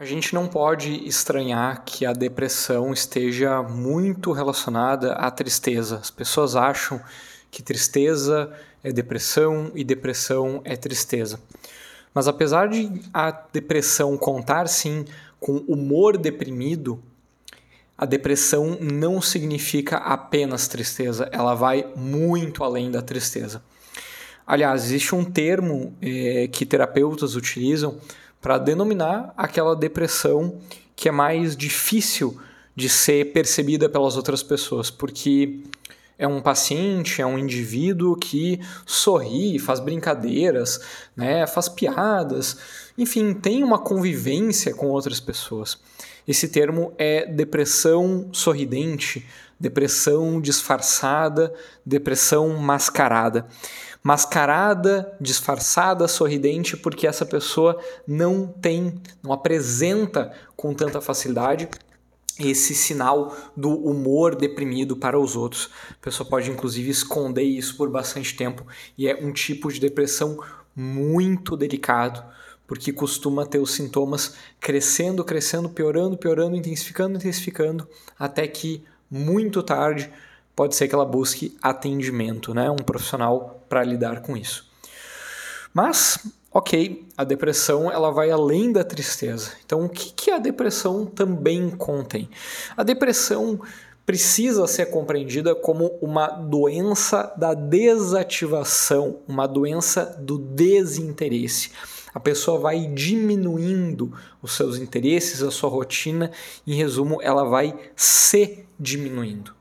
A gente não pode estranhar que a depressão esteja muito relacionada à tristeza. As pessoas acham que tristeza é depressão e depressão é tristeza. Mas apesar de a depressão contar sim com humor deprimido, a depressão não significa apenas tristeza, ela vai muito além da tristeza. Aliás, existe um termo eh, que terapeutas utilizam para denominar aquela depressão que é mais difícil de ser percebida pelas outras pessoas, porque é um paciente, é um indivíduo que sorri, faz brincadeiras, né, faz piadas, enfim, tem uma convivência com outras pessoas. Esse termo é depressão sorridente, depressão disfarçada, depressão mascarada mascarada, disfarçada, sorridente, porque essa pessoa não tem, não apresenta com tanta facilidade esse sinal do humor deprimido para os outros. A pessoa pode inclusive esconder isso por bastante tempo e é um tipo de depressão muito delicado, porque costuma ter os sintomas crescendo, crescendo, piorando, piorando, intensificando, intensificando, até que muito tarde pode ser que ela busque atendimento, né? um profissional para lidar com isso. Mas, ok, a depressão ela vai além da tristeza. Então, o que, que a depressão também contém? A depressão precisa ser compreendida como uma doença da desativação, uma doença do desinteresse. A pessoa vai diminuindo os seus interesses, a sua rotina, em resumo, ela vai se diminuindo.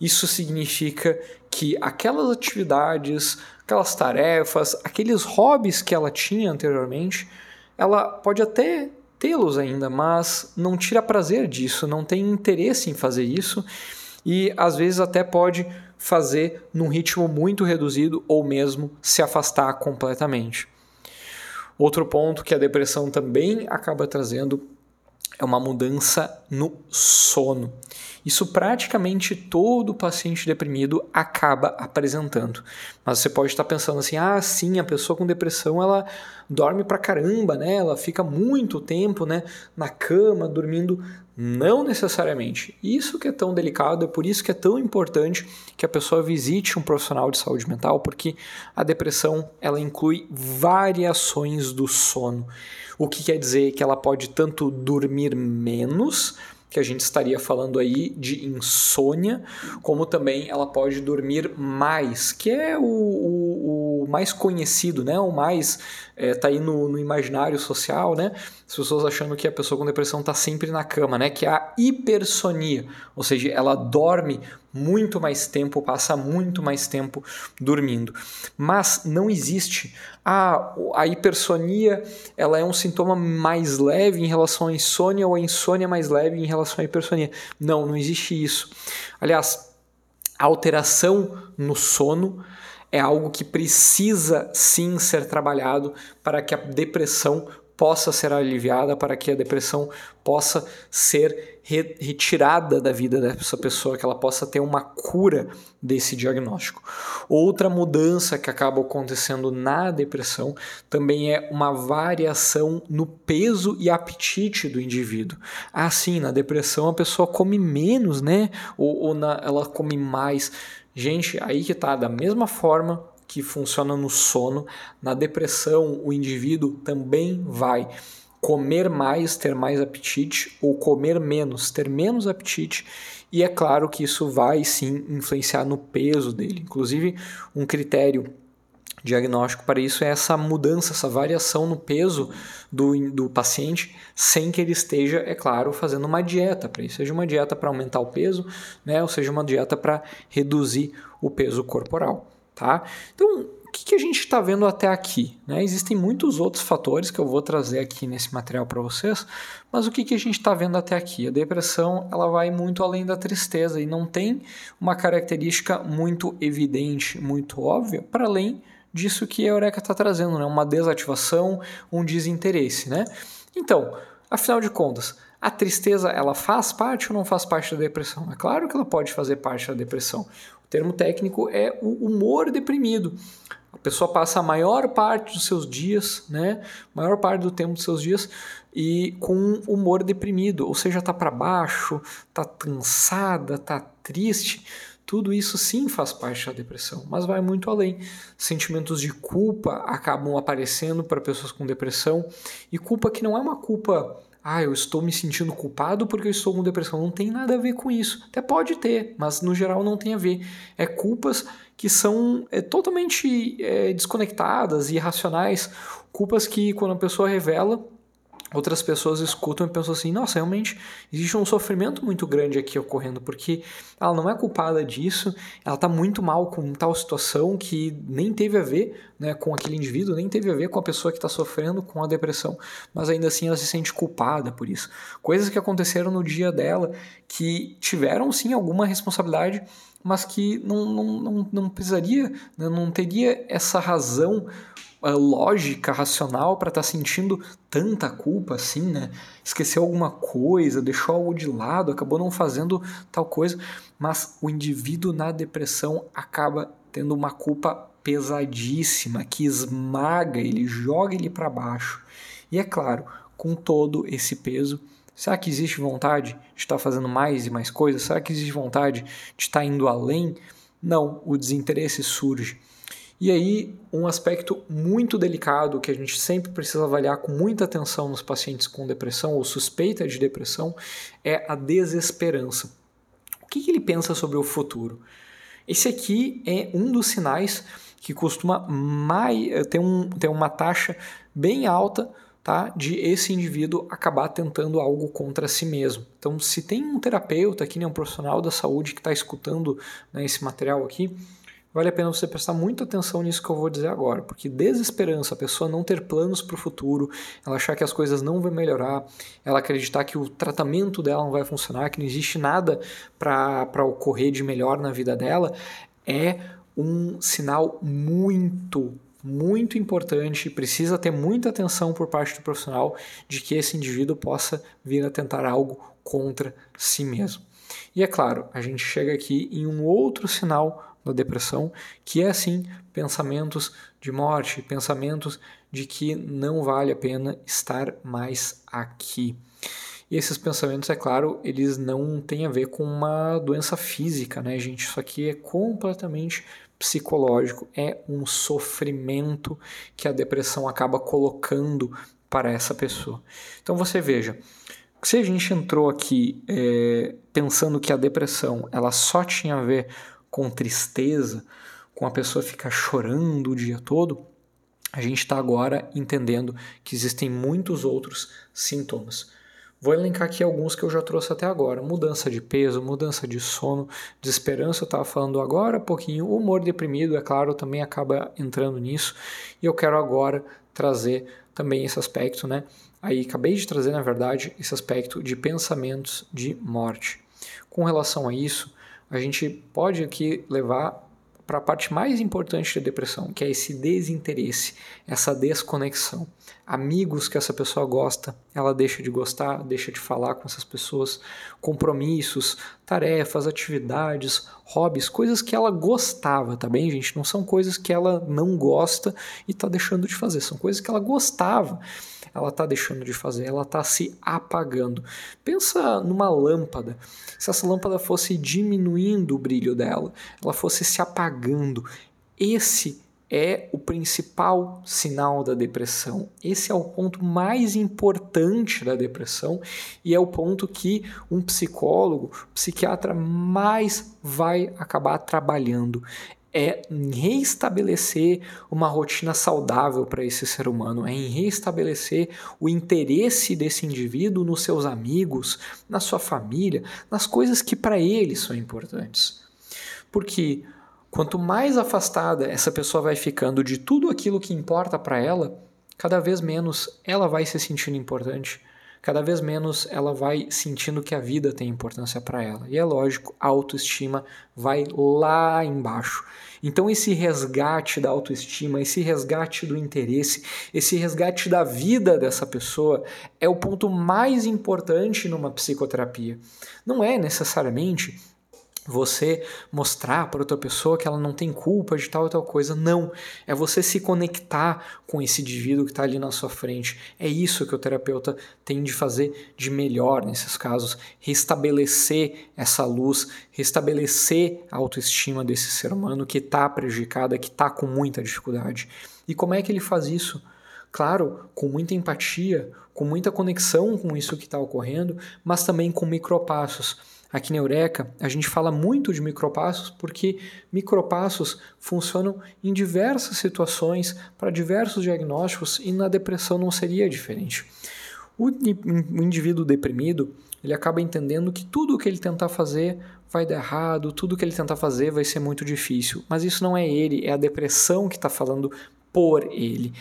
Isso significa que aquelas atividades, aquelas tarefas, aqueles hobbies que ela tinha anteriormente, ela pode até tê-los ainda, mas não tira prazer disso, não tem interesse em fazer isso e às vezes até pode fazer num ritmo muito reduzido ou mesmo se afastar completamente. Outro ponto que a depressão também acaba trazendo é uma mudança no sono. Isso praticamente todo paciente deprimido acaba apresentando. Mas você pode estar pensando assim: ah, sim, a pessoa com depressão ela dorme pra caramba, né? Ela fica muito tempo, né, na cama, dormindo. Não necessariamente. Isso que é tão delicado, é por isso que é tão importante que a pessoa visite um profissional de saúde mental, porque a depressão ela inclui variações do sono. O que quer dizer que ela pode tanto dormir menos, que a gente estaria falando aí de insônia, como também ela pode dormir mais, que é o, o, mais conhecido, né? O mais é, tá aí no, no, imaginário social, né? As pessoas achando que a pessoa com depressão está sempre na cama, né? Que é a hipersonia, ou seja, ela dorme muito mais tempo, passa muito mais tempo dormindo. Mas não existe a, a hipersonia, ela é um sintoma mais leve em relação à insônia ou a insônia mais leve em relação à hipersonia. Não, não existe isso. Aliás, a alteração no sono é algo que precisa sim ser trabalhado para que a depressão possa ser aliviada, para que a depressão possa ser re retirada da vida dessa pessoa, que ela possa ter uma cura desse diagnóstico. Outra mudança que acaba acontecendo na depressão também é uma variação no peso e apetite do indivíduo. Assim, na depressão a pessoa come menos, né? Ou, ou na, ela come mais. Gente, aí que tá, da mesma forma que funciona no sono, na depressão o indivíduo também vai comer mais, ter mais apetite, ou comer menos, ter menos apetite, e é claro que isso vai sim influenciar no peso dele. Inclusive, um critério diagnóstico para isso é essa mudança, essa variação no peso do, do paciente, sem que ele esteja, é claro, fazendo uma dieta para isso, seja uma dieta para aumentar o peso, né, ou seja uma dieta para reduzir o peso corporal. Tá? Então, o que, que a gente está vendo até aqui? Né? Existem muitos outros fatores que eu vou trazer aqui nesse material para vocês, mas o que, que a gente está vendo até aqui? A depressão ela vai muito além da tristeza e não tem uma característica muito evidente, muito óbvia, para além disso que a Eureka está trazendo, né? uma desativação, um desinteresse. Né? Então, afinal de contas, a tristeza ela faz parte ou não faz parte da depressão? É claro que ela pode fazer parte da depressão termo técnico é o humor deprimido. A pessoa passa a maior parte dos seus dias, né, maior parte do tempo dos seus dias e com humor deprimido, ou seja, tá para baixo, tá cansada, tá triste. Tudo isso sim faz parte da depressão, mas vai muito além. Sentimentos de culpa acabam aparecendo para pessoas com depressão e culpa que não é uma culpa ah, eu estou me sentindo culpado porque eu estou com depressão. Não tem nada a ver com isso. Até pode ter, mas no geral não tem a ver. É culpas que são é, totalmente é, desconectadas e irracionais. Culpas que, quando a pessoa revela, outras pessoas escutam e pensam assim: nossa, realmente existe um sofrimento muito grande aqui ocorrendo, porque ela não é culpada disso, ela está muito mal com tal situação que nem teve a ver né, com aquele indivíduo, nem teve a ver com a pessoa que está sofrendo com a depressão, mas ainda assim ela se sente culpada por isso. Coisas que aconteceram no dia dela que tiveram sim alguma responsabilidade mas que não, não, não, não precisaria, né, não teria essa razão lógica, racional para estar tá sentindo tanta culpa assim, né? Esqueceu alguma coisa, deixou algo de lado, acabou não fazendo tal coisa, mas o indivíduo na depressão acaba tendo uma culpa pesadíssima que esmaga ele, joga ele para baixo. E é claro, com todo esse peso, será que existe vontade de estar fazendo mais e mais coisas? Será que existe vontade de estar indo além? Não, o desinteresse surge. E aí, um aspecto muito delicado que a gente sempre precisa avaliar com muita atenção nos pacientes com depressão ou suspeita de depressão é a desesperança. O que, ele pensa sobre o futuro? Esse aqui é um dos sinais que costuma mais, ter, um, ter uma taxa bem alta tá, de esse indivíduo acabar tentando algo contra si mesmo. Então, se tem um terapeuta aqui, né, um profissional da saúde que está escutando né, esse material aqui, vale a pena você prestar muita atenção nisso que eu vou dizer agora, porque desesperança, a pessoa não ter planos para o futuro, ela achar que as coisas não vão melhorar, ela acreditar que o tratamento dela não vai funcionar, que não existe nada para ocorrer de melhor na vida dela, é um sinal muito muito importante, precisa ter muita atenção por parte do profissional de que esse indivíduo possa vir a tentar algo contra si mesmo. E é claro, a gente chega aqui em um outro sinal da depressão, que é assim pensamentos de morte, pensamentos de que não vale a pena estar mais aqui. E esses pensamentos, é claro, eles não têm a ver com uma doença física, né, gente? Isso aqui é completamente psicológico, é um sofrimento que a depressão acaba colocando para essa pessoa. Então você veja, se a gente entrou aqui é, pensando que a depressão ela só tinha a ver com tristeza, com a pessoa ficar chorando o dia todo, a gente está agora entendendo que existem muitos outros sintomas. Vou elencar aqui alguns que eu já trouxe até agora: mudança de peso, mudança de sono, desesperança, eu estava falando agora um pouquinho, humor deprimido, é claro, também acaba entrando nisso, e eu quero agora trazer também esse aspecto, né? Aí acabei de trazer, na verdade, esse aspecto de pensamentos de morte. Com relação a isso, a gente pode aqui levar para a parte mais importante da depressão, que é esse desinteresse, essa desconexão. Amigos que essa pessoa gosta, ela deixa de gostar, deixa de falar com essas pessoas, compromissos, tarefas, atividades, hobbies, coisas que ela gostava, tá bem, gente? Não são coisas que ela não gosta e está deixando de fazer, são coisas que ela gostava ela está deixando de fazer, ela está se apagando. Pensa numa lâmpada. Se essa lâmpada fosse diminuindo o brilho dela, ela fosse se apagando. Esse é o principal sinal da depressão. Esse é o ponto mais importante da depressão e é o ponto que um psicólogo, psiquiatra mais vai acabar trabalhando é em reestabelecer uma rotina saudável para esse ser humano, é em reestabelecer o interesse desse indivíduo nos seus amigos, na sua família, nas coisas que para ele são importantes. Porque quanto mais afastada essa pessoa vai ficando de tudo aquilo que importa para ela, cada vez menos ela vai se sentindo importante cada vez menos ela vai sentindo que a vida tem importância para ela. E é lógico, a autoestima vai lá embaixo. Então, esse resgate da autoestima, esse resgate do interesse, esse resgate da vida dessa pessoa é o ponto mais importante numa psicoterapia. Não é necessariamente você mostrar para outra pessoa que ela não tem culpa de tal e tal coisa. Não. É você se conectar com esse indivíduo que está ali na sua frente. É isso que o terapeuta tem de fazer de melhor nesses casos. Restabelecer essa luz, restabelecer a autoestima desse ser humano que está prejudicada, que está com muita dificuldade. E como é que ele faz isso? Claro, com muita empatia, com muita conexão com isso que está ocorrendo, mas também com micropassos Aqui na Eureka, a gente fala muito de micropassos porque micropassos funcionam em diversas situações, para diversos diagnósticos e na depressão não seria diferente. O indivíduo deprimido, ele acaba entendendo que tudo o que ele tentar fazer vai dar errado, tudo o que ele tentar fazer vai ser muito difícil. Mas isso não é ele, é a depressão que está falando por ele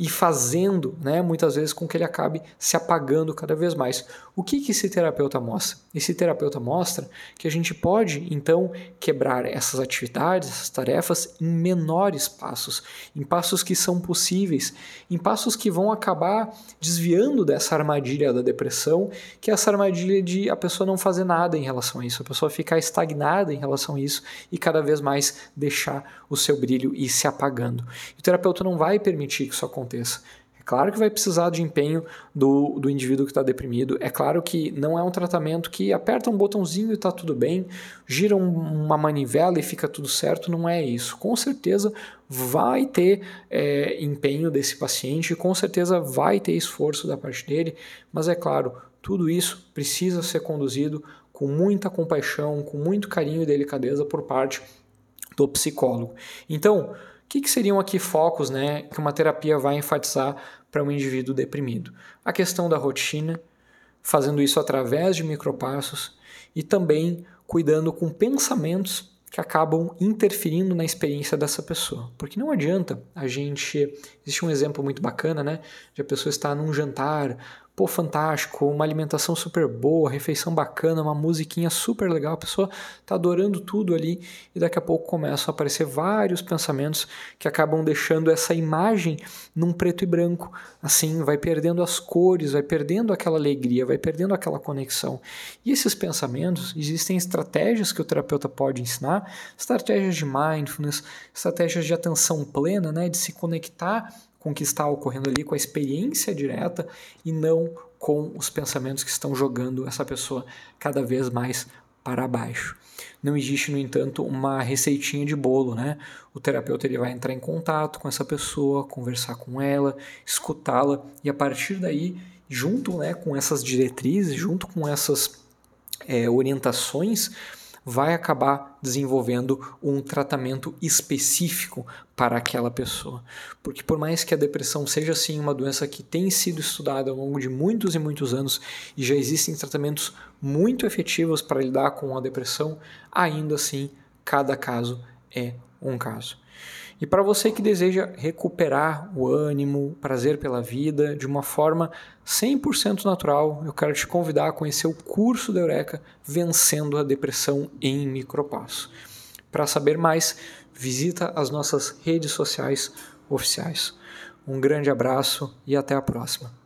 e fazendo, né, muitas vezes, com que ele acabe se apagando cada vez mais. O que, que esse terapeuta mostra? Esse terapeuta mostra que a gente pode, então, quebrar essas atividades, essas tarefas em menores passos, em passos que são possíveis, em passos que vão acabar desviando dessa armadilha da depressão, que é essa armadilha de a pessoa não fazer nada em relação a isso, a pessoa ficar estagnada em relação a isso e cada vez mais deixar o seu brilho ir se apagando. E o terapeuta não vai permitir que isso aconteça. É claro que vai precisar de empenho do, do indivíduo que está deprimido. É claro que não é um tratamento que aperta um botãozinho e está tudo bem, gira um, uma manivela e fica tudo certo. Não é isso. Com certeza vai ter é, empenho desse paciente, com certeza vai ter esforço da parte dele, mas é claro, tudo isso precisa ser conduzido com muita compaixão, com muito carinho e delicadeza por parte do psicólogo. Então, que, que seriam aqui focos né, que uma terapia vai enfatizar para um indivíduo deprimido? A questão da rotina, fazendo isso através de micropassos e também cuidando com pensamentos que acabam interferindo na experiência dessa pessoa. Porque não adianta a gente. Existe um exemplo muito bacana, né? De a pessoa estar num jantar pô, fantástico, uma alimentação super boa, refeição bacana, uma musiquinha super legal, a pessoa tá adorando tudo ali e daqui a pouco começam a aparecer vários pensamentos que acabam deixando essa imagem num preto e branco. Assim, vai perdendo as cores, vai perdendo aquela alegria, vai perdendo aquela conexão. E esses pensamentos, existem estratégias que o terapeuta pode ensinar, estratégias de mindfulness, estratégias de atenção plena, né, de se conectar com o que está ocorrendo ali, com a experiência direta e não com os pensamentos que estão jogando essa pessoa cada vez mais para baixo. Não existe, no entanto, uma receitinha de bolo, né? O terapeuta ele vai entrar em contato com essa pessoa, conversar com ela, escutá-la e a partir daí, junto né, com essas diretrizes, junto com essas é, orientações, vai acabar desenvolvendo um tratamento específico para aquela pessoa. Porque por mais que a depressão seja sim uma doença que tem sido estudada ao longo de muitos e muitos anos e já existem tratamentos muito efetivos para lidar com a depressão, ainda assim cada caso é um caso. E para você que deseja recuperar o ânimo, o prazer pela vida de uma forma 100% natural, eu quero te convidar a conhecer o curso da Eureka Vencendo a Depressão em Micropasso. Para saber mais, visita as nossas redes sociais oficiais. Um grande abraço e até a próxima.